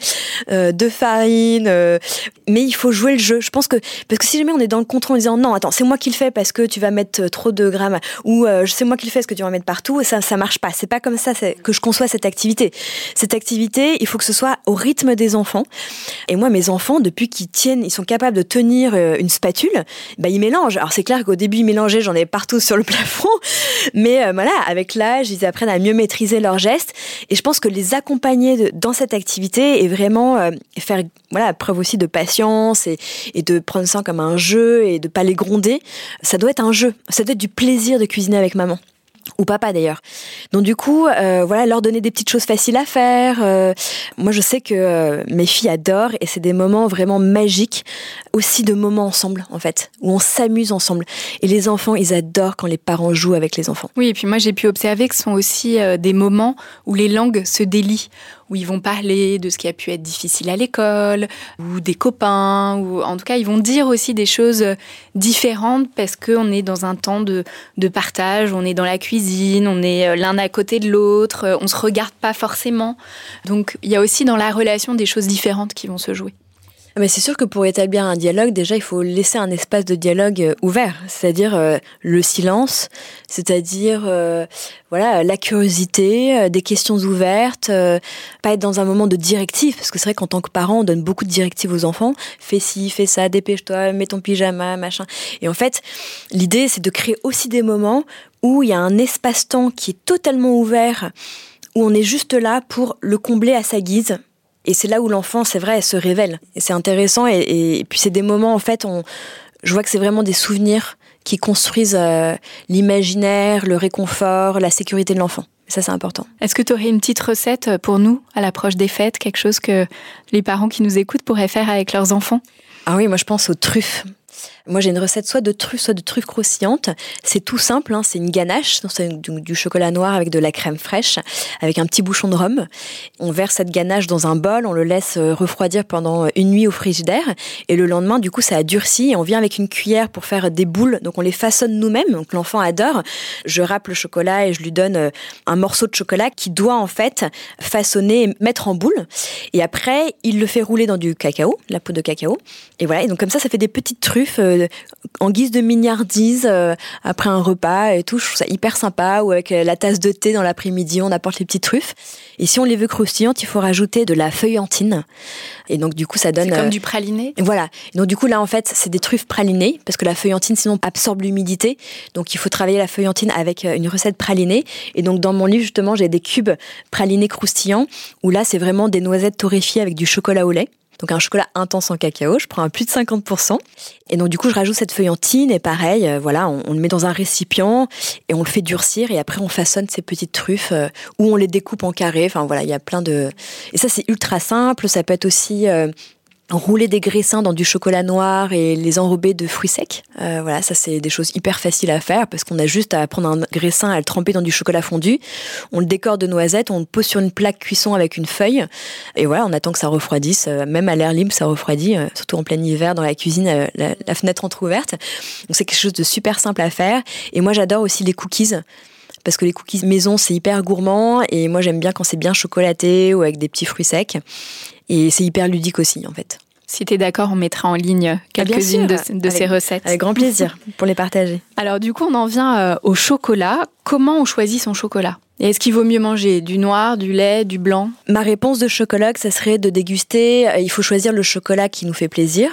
euh, de farine, euh, mais il faut jouer le jeu. Je pense que parce que si jamais on est dans le contrôle en disant non, attends, c'est moi qui le fais parce que tu vas mettre trop de grammes ou euh, c'est moi qui le fais parce que tu vas mettre partout, ça ça marche pas. C'est pas comme ça que je conçois cette activité. Cette activité, il faut que ce soit au rythme des enfants. Et moi, mes enfants, depuis qu'ils tiennent, ils sont capables de tenir une spatule bah, ils mélangent. Alors c'est clair qu'au début, ils mélangeaient, j'en ai partout sur le plafond, mais euh, voilà, avec l'âge, ils apprennent à mieux maîtriser leurs gestes. Et je pense que les accompagner dans cette activité et vraiment euh, faire voilà preuve aussi de patience et, et, de prendre ça comme un jeu et de pas les gronder, ça doit être un jeu. Ça doit être du plaisir de cuisiner avec maman ou papa d'ailleurs. Donc du coup, euh, voilà, leur donner des petites choses faciles à faire. Euh, moi, je sais que euh, mes filles adorent et c'est des moments vraiment magiques, aussi de moments ensemble en fait, où on s'amuse ensemble. Et les enfants, ils adorent quand les parents jouent avec les enfants. Oui, et puis moi j'ai pu observer que ce sont aussi des moments où les langues se délient, où ils vont parler de ce qui a pu être difficile à l'école, ou des copains, ou en tout cas ils vont dire aussi des choses différentes parce qu'on est dans un temps de, de partage, on est dans la cuisine, on est euh, l'un à côté de l'autre, euh, on se regarde pas forcément. Donc il y a aussi dans la relation des choses différentes qui vont se jouer. Ah, mais c'est sûr que pour établir un dialogue, déjà, il faut laisser un espace de dialogue euh, ouvert, c'est-à-dire euh, le silence, c'est-à-dire euh, voilà la curiosité, des questions ouvertes, pas être dans un moment de directive, parce que c'est vrai qu'en tant que parent, on donne beaucoup de directives aux enfants, fais ci, fais ça, dépêche-toi, mets ton pyjama, machin. Et en fait, l'idée, c'est de créer aussi des moments où il y a un espace-temps qui est totalement ouvert, où on est juste là pour le combler à sa guise et c'est là où l'enfant, c'est vrai, se révèle. Et c'est intéressant. Et, puis c'est des moments, en fait, on, je vois que c'est vraiment des souvenirs qui construisent euh, l'imaginaire, le réconfort, la sécurité de l'enfant. Ça, c'est important. Est-ce que tu aurais une petite recette pour nous à l'approche des fêtes, quelque chose que les parents qui nous écoutent pourraient faire avec leurs enfants? Ah oui, moi je pense aux truffes. Moi, j'ai une recette soit de truffes, soit de truffes croustillantes. C'est tout simple, hein, c'est une ganache, c'est du, chocolat noir avec de la crème fraîche, avec un petit bouchon de rhum. On verse cette ganache dans un bol, on le laisse euh, refroidir pendant une nuit au frigidaire, et le lendemain, du coup, ça a durci, on vient avec une cuillère pour faire des boules. Donc, on les façonne nous-mêmes, donc l'enfant adore. Je râpe le chocolat et je lui donne euh, un morceau de chocolat qui doit en fait façonner et mettre en boule. Et après, il le fait rouler dans du cacao, la peau de cacao. Et voilà, et donc comme ça, ça fait des petites truffes euh, en guise de mignardise euh, après un repas et tout. Je trouve ça hyper sympa. Ou avec euh, la tasse de thé dans l'après-midi, on apporte les petites truffes. Et si on les veut croustillantes, il faut rajouter de la feuillantine. Et donc du coup, ça donne comme du praliné. Voilà. donc du coup là, en fait, c'est des truffes pralinées parce que la feuillantine sinon absorbe l'humidité. Donc il faut travailler la feuillantine avec une recette pralinée. Et donc dans mon livre justement, j'ai des cubes pralinés croustillants où là, c'est vraiment des noisettes torréfiées avec du chocolat au lait. Donc un chocolat intense en cacao, je prends un plus de 50%. Et donc du coup, je rajoute cette feuillantine et pareil, euh, voilà, on, le met dans un récipient et on le fait durcir et après on façonne ces petites truffes euh, ou on les découpe en carrés. Enfin voilà, il y a plein de... Et ça c'est ultra simple, ça peut être aussi... Euh, rouler des graissins dans du chocolat noir et les enrober de fruits secs. Euh, voilà, ça c'est des choses hyper faciles à faire parce qu'on a juste à prendre un graissin, à le tremper dans du chocolat fondu, on le décore de noisettes, on le pose sur une plaque cuisson avec une feuille et voilà, on attend que ça refroidisse. Euh, même à l'air libre, ça refroidit, euh, surtout en plein hiver dans la cuisine, la, la fenêtre entrouverte. Donc c'est quelque chose de super simple à faire. Et moi j'adore aussi les cookies parce que les cookies maison c'est hyper gourmand et moi j'aime bien quand c'est bien chocolaté ou avec des petits fruits secs et c'est hyper ludique aussi, en fait. Si tu es d'accord, on mettra en ligne Ah, quelques-unes de, ces recettes. Avec grand plaisir pour les partager. Alors du coup, on en vient euh, au chocolat. Comment on choisit son chocolat? Et est-ce qu'il vaut mieux manger du noir, du lait, du blanc? Ma réponse de chocologue, ça serait de déguster. euh, Il faut choisir le chocolat qui nous fait plaisir,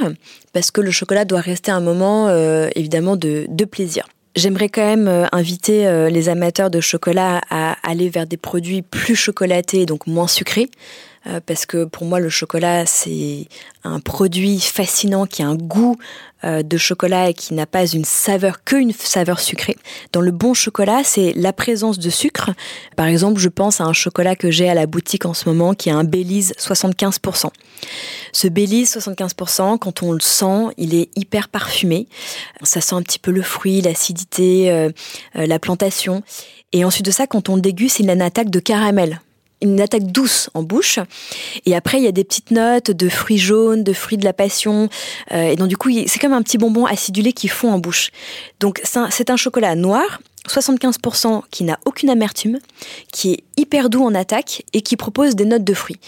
parce que le chocolat doit rester un moment, euh, évidemment, de, de plaisir. J'aimerais quand même inviter les amateurs de chocolat à aller vers des produits plus chocolatés, donc moins sucrés, euh, parce que pour moi, le chocolat, c'est un produit fascinant qui a un goût euh, de chocolat et qui n'a pas une saveur qu'une saveur sucrée. Dans le bon chocolat, c'est la présence de sucre. Par exemple, je pense à un chocolat que j'ai à la boutique en ce moment qui est un Belize 75%. Ce Belize 75%, quand on le sent, il est hyper parfumé. Ça sent un petit peu le fruit, l'acidité, euh, euh, la plantation. Et ensuite de ça, quand on le déguste, il a une attaque de caramel une attaque douce en bouche. Et après, il y a des petites notes de fruits jaunes, de fruits de la passion. Euh, et donc, du coup, c'est comme un petit bonbon acidulé qui fond en bouche. Donc, c'est un, un chocolat noir, 75% qui n'a aucune amertume, qui est hyper doux en attaque et qui propose des notes de fruits.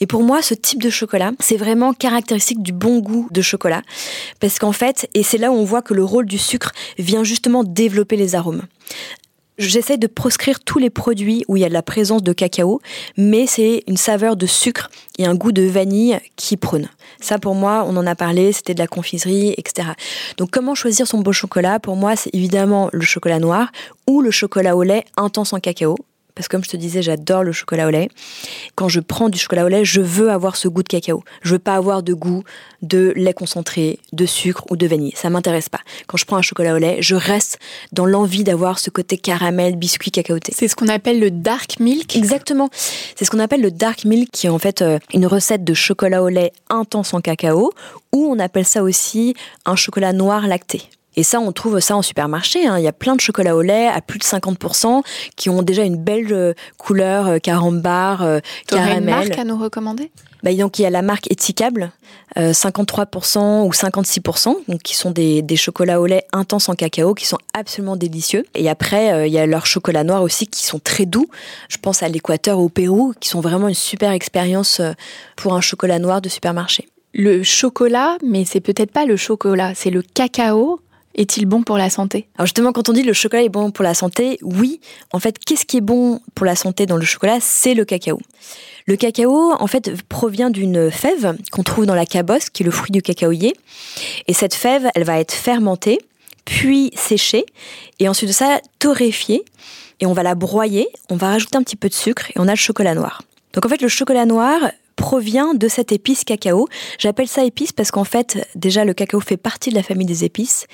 Et pour moi, ce type de chocolat, c'est vraiment caractéristique du bon goût de chocolat. Parce qu'en fait, et c'est là où on voit que le rôle du sucre vient justement développer les arômes. J'essaie de proscrire tous les produits où il y a de la présence de cacao, mais c'est une saveur de sucre et un goût de vanille qui prône. Ça, pour moi, on en a parlé, c'était de la confiserie, etc. Donc, comment choisir son beau chocolat? Pour moi, c'est évidemment le chocolat noir ou le chocolat au lait intense en cacao. Parce que comme je te disais, j'adore le chocolat au lait. Quand je prends du chocolat au lait, je veux avoir ce goût de cacao. Je veux pas avoir de goût de lait concentré, de sucre ou de vanille. Ça m'intéresse pas. Quand je prends un chocolat au lait, je reste dans l'envie d'avoir ce côté caramel, biscuit, cacaoté. C'est ce qu'on appelle le dark milk. Exactement. C'est ce qu'on appelle le dark milk, qui est en fait euh, une recette de chocolat au lait intense en cacao, ou on appelle ça aussi un chocolat noir lacté. Et ça, on trouve ça en supermarché. hein. Il y a plein de chocolats au lait à plus de 50% qui ont déjà une belle euh, couleur euh, carambar, euh, T'aurais une caramel. marque à nous recommander? Bah, donc il y a la marque Éticable, euh, 53% ou 56%, donc qui sont des, des chocolats au lait intenses en cacao, qui sont absolument délicieux. Et après, euh, il y a leurs chocolats noirs aussi, qui sont très doux. Je pense à l'Équateur, au Pérou, qui sont vraiment une super expérience pour un chocolat noir de supermarché. Le chocolat, mais c'est peut-être pas le chocolat, c'est le cacao. Est-il bon pour la santé? Alors justement, quand on dit le chocolat est bon pour la santé, oui, en fait, qu'est-ce qui est bon pour la santé dans le chocolat? C'est le cacao. Le cacao, en fait, provient d'une fève qu'on trouve dans la cabosse, qui est le fruit du cacaoyer. Et cette fève, elle va être fermentée, puis séchée, et ensuite de ça, torréfiée. Et on va la broyer, on va rajouter un petit peu de sucre, et on a le chocolat noir. Donc en fait, le chocolat noir provient de cette épice cacao. J'appelle ça épice parce qu'en fait, déjà, le cacao fait partie de la famille des épices.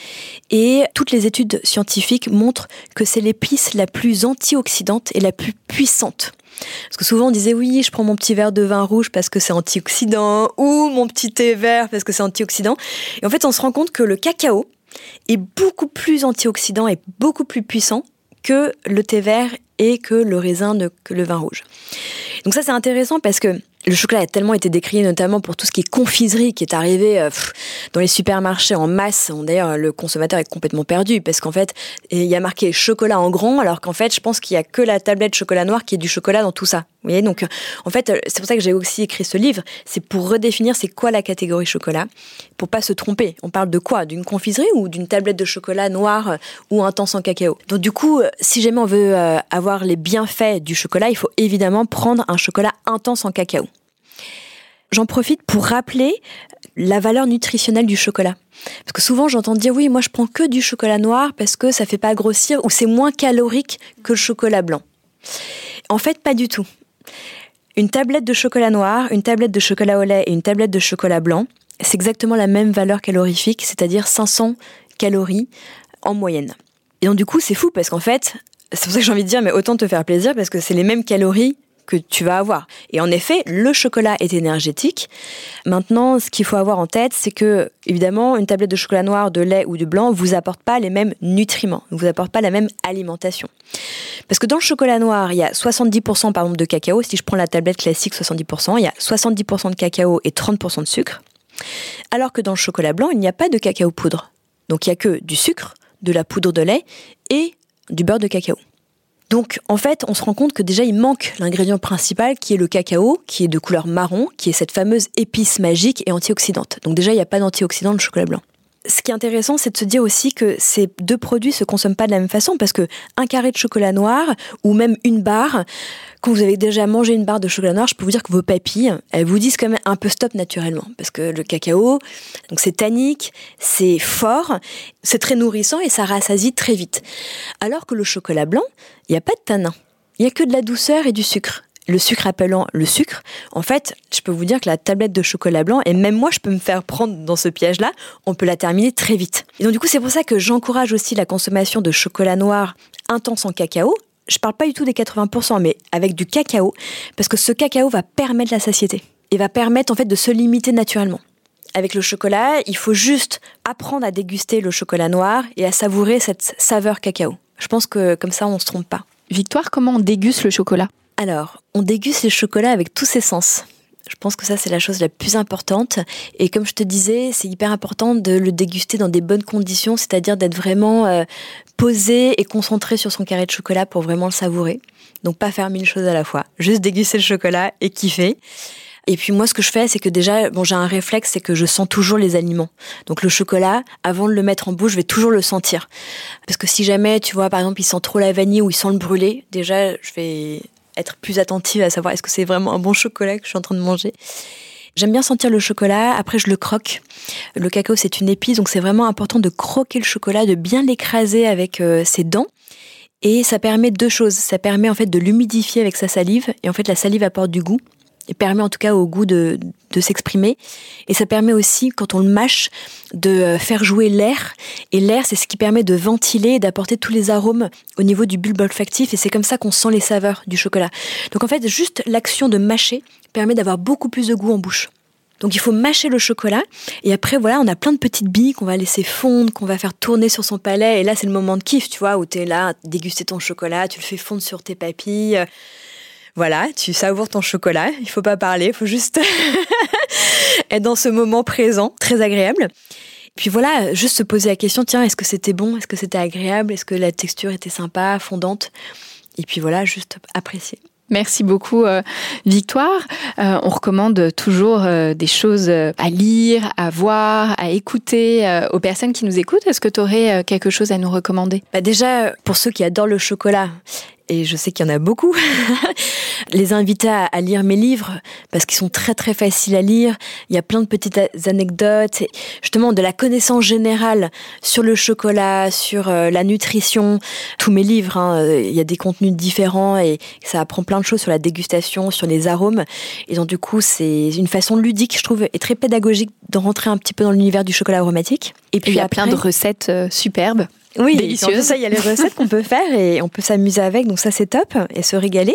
Et toutes les études scientifiques montrent que c'est l'épice la plus antioxydante et la plus puissante. Parce que souvent on disait oui, je prends mon petit verre de vin rouge parce que c'est antioxydant, ou mon petit thé vert parce que c'est antioxydant. Et en fait, on se rend compte que le cacao est beaucoup plus antioxydant et beaucoup plus puissant que le thé vert et que le raisin, que le vin rouge. Donc ça c'est intéressant parce que le chocolat a tellement été décrié notamment pour tout ce qui est confiserie qui est arrivé euh, dans les supermarchés en masse. D'ailleurs, le consommateur est complètement perdu parce qu'en fait, il y a marqué chocolat en grand alors qu'en fait, je pense qu'il y a que la tablette chocolat noir qui est du chocolat dans tout ça. Vous voyez, donc en fait, euh, c'est pour ça que j'ai aussi écrit ce livre, c'est pour redéfinir c'est quoi la catégorie chocolat, pour pas se tromper. On parle de quoi? D'une confiserie ou d'une tablette de chocolat noir euh, ou intense en cacao? Donc du coup, euh, si jamais on veut avoir les bienfaits du chocolat, il faut évidemment prendre un chocolat intense en cacao. J'en profite pour rappeler la valeur nutritionnelle du chocolat. Parce que souvent j'entends dire oui, moi je prends que du chocolat noir parce que ça fait pas grossir ou c'est moins calorique que le chocolat blanc. En fait, pas du tout. Une tablette de chocolat noir, une tablette de chocolat au lait et une tablette de chocolat blanc, c'est exactement la même valeur calorifique, c'est-à-dire 500 calories en moyenne. Et donc du coup, c'est fou parce qu'en fait, c'est pour ça que j'ai envie de dire, mais autant te faire plaisir parce que c'est les mêmes calories que tu vas avoir. Et en effet, le chocolat est énergétique. Maintenant, ce qu'il faut avoir en tête, c'est que, évidemment, une tablette de chocolat noir, de lait ou de blanc vous apporte pas les mêmes nutriments, ne vous apporte pas la même alimentation. Parce que dans le chocolat noir, il y a 70% par exemple de cacao. Si je prends la tablette classique 70%, il y a 70% de cacao et 30% de sucre. Alors que dans le chocolat blanc, il n'y a pas de cacao poudre. Donc il n'y a que du sucre, de la poudre de lait et du beurre de cacao. Donc en fait, on se rend compte que déjà il manque l'ingrédient principal qui est le cacao, qui est de couleur marron, qui est cette fameuse épice magique et antioxydante. Donc déjà, il n'y a pas d'antioxydant le chocolat blanc ce qui est intéressant, c'est de se dire aussi que ces deux produits se consomment pas de la même façon parce que un carré de chocolat noir ou même une barre, quand vous avez déjà mangé une barre de chocolat noir, je peux vous dire que vos papilles, elles vous disent quand même un peu stop naturellement parce que le cacao, donc c'est tannique, c'est fort, c'est très nourrissant et ça rassasie très vite. Alors que le chocolat blanc, il n'y a pas de tanin. Il n'y a que de la douceur et du sucre le sucre appelant le sucre, en fait, je peux vous dire que la tablette de chocolat blanc, et même moi, je peux me faire prendre dans ce piège-là, on peut la terminer très vite. Et donc, du coup, c'est pour ça que j'encourage aussi la consommation de chocolat noir intense en cacao. Je parle pas du tout des 80%, mais avec du cacao, parce que ce cacao va permettre la satiété et va permettre, en fait, de se limiter naturellement. Avec le chocolat, il faut juste apprendre à déguster le chocolat noir et à savourer cette saveur cacao. Je pense que comme ça, on se trompe pas. Victoire, comment on déguste le chocolat? Alors, on déguste le chocolat avec tous ses sens. Je pense que ça, c'est la chose la plus importante. Et comme je te disais, c'est hyper important de le déguster dans des bonnes conditions, c'est-à-dire d'être vraiment euh, posé et concentré sur son carré de chocolat pour vraiment le savourer. Donc, pas faire mille choses à la fois. Juste déguster le chocolat et kiffer. Et puis moi, ce que je fais, c'est que déjà, bon, j'ai un réflexe, c'est que je sens toujours les aliments. Donc le chocolat, avant de le mettre en bouche, je vais toujours le sentir. Parce que si jamais, tu vois, par exemple, il sent trop la vanille ou il sent le brûlé, déjà, je vais être plus attentive à savoir est-ce que c'est vraiment un bon chocolat que je suis en train de manger. J'aime bien sentir le chocolat, après je le croque. Le cacao c'est une épice, donc c'est vraiment important de croquer le chocolat, de bien l'écraser avec euh, ses dents. Et ça permet deux choses. Ça permet en fait de l'humidifier avec sa salive, et en fait la salive apporte du goût et permet en tout cas au goût de, de s'exprimer. Et ça permet aussi, quand on le mâche, de euh, faire jouer l'air. Et l'air, c'est ce qui permet de ventiler et d'apporter tous les arômes au niveau du bulbe olfactif. Et c'est comme ça qu'on sent les saveurs du chocolat. Donc en fait, juste l'action de mâcher permet d'avoir beaucoup plus de goût en bouche. Donc il faut mâcher le chocolat et après voilà, on a plein de petites billes qu'on va laisser fondre, qu'on va faire tourner sur son palais et là c'est le moment de kiff, tu vois, où tu es là, déguster ton chocolat, tu le fais fondre sur tes papilles. Voilà, tu savoures ton chocolat, il faut pas parler, il faut juste être dans ce moment présent, très agréable. Puis voilà, juste se poser la question, tiens, est-ce que c'était bon, est-ce que c'était agréable, est-ce que la texture était sympa, fondante? Et puis voilà, juste apprécier. Merci beaucoup, euh, Victoire. Euh, on recommande toujours euh, des choses à lire, à voir, à écouter aux personnes qui nous écoutent. Est-ce que tu aurais quelque chose à nous recommander? Bah Déjà, pour ceux qui adorent le chocolat, et je sais qu'il y en a beaucoup, les inviter à, lire mes livres parce qu'ils sont très très faciles à lire. Il y a plein de petites anecdotes, justement de la connaissance générale sur le chocolat, sur euh, la nutrition. Tous mes livres, hein, euh, il y a des contenus différents et ça apprend plein de choses sur la dégustation, sur les arômes. Et donc du coup, c'est une façon ludique, je trouve, et très pédagogique de rentrer un petit peu dans l'univers du chocolat aromatique. Et puis il y a plein de recettes euh, superbes. Oui, délicieuses. ça, il y a les recettes qu'on peut faire et on peut s'amuser avec, donc ça c'est top et se régaler.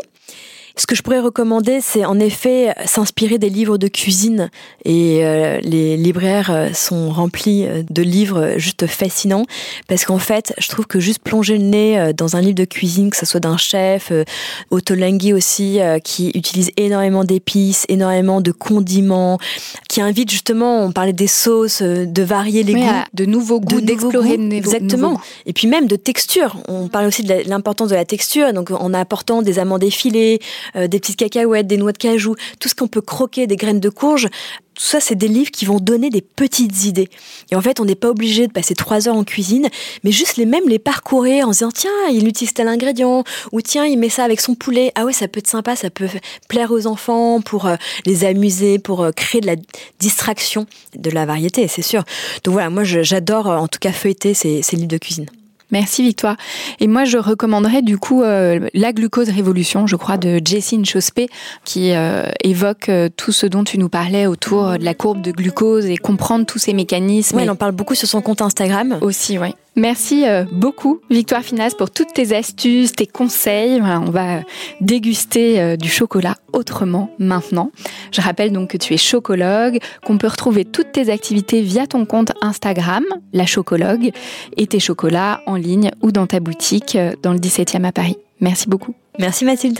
Ce que je pourrais recommander, c'est en effet s'inspirer des livres de cuisine. Et euh, les libraires euh, sont remplis euh, de livres juste fascinants. Parce qu'en fait, je trouve que juste plonger le nez dans un livre de cuisine, que ce soit d'un chef, Otolenghi aussi, qui utilise énormément d'épices, énormément de condiments, qui invite justement, on parlait des sauces, de varier les goûts. de nouveaux goûts, d'explorer de Exactement. Et puis même de texture. On parle aussi de l'importance de la texture. Donc en apportant des amandes effilées, euh, des petites cacahuètes, des noix de cajou, tout ce qu'on peut croquer, des graines de courge. Tout ça, c'est des livres qui vont donner des petites idées. Et en fait, on n'est pas obligé de passer trois heures en cuisine, mais juste les mêmes les parcourir en se disant tiens, il utilise tel ingrédient, ou tiens, il met ça avec son poulet. Ah ouais, ça peut être sympa, ça peut plaire aux enfants pour euh, les amuser, pour euh, créer de la distraction, de la variété, c'est sûr. Donc voilà, moi j'adore en tout cas feuilleter ces livres de cuisine. Merci Victoire. Et moi, je recommanderais du coup euh, La glucose révolution, je crois, de Jessine Chospé, qui euh, évoque euh, tout ce dont tu nous parlais autour de la courbe de glucose et comprendre tous ces mécanismes. Oui, elle en parle beaucoup sur son compte Instagram. Aussi, oui. Merci euh, beaucoup, Victoire Finas, pour toutes tes astuces, tes conseils. on va déguster euh, du chocolat autrement maintenant. Je rappelle donc que tu es chocologue, qu'on peut retrouver toutes tes activités via ton compte Instagram, la chocologue, et tes chocolats en ligne ou dans ta boutique euh, dans le 17e à Paris. Merci beaucoup. Merci Mathilde.